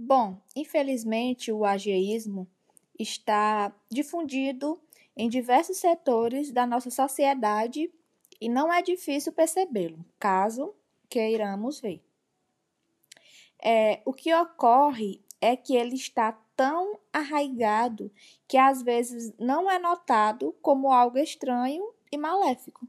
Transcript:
Bom, infelizmente o ageísmo está difundido em diversos setores da nossa sociedade e não é difícil percebê-lo, caso queiramos ver. É, o que ocorre é que ele está tão arraigado que às vezes não é notado como algo estranho e maléfico.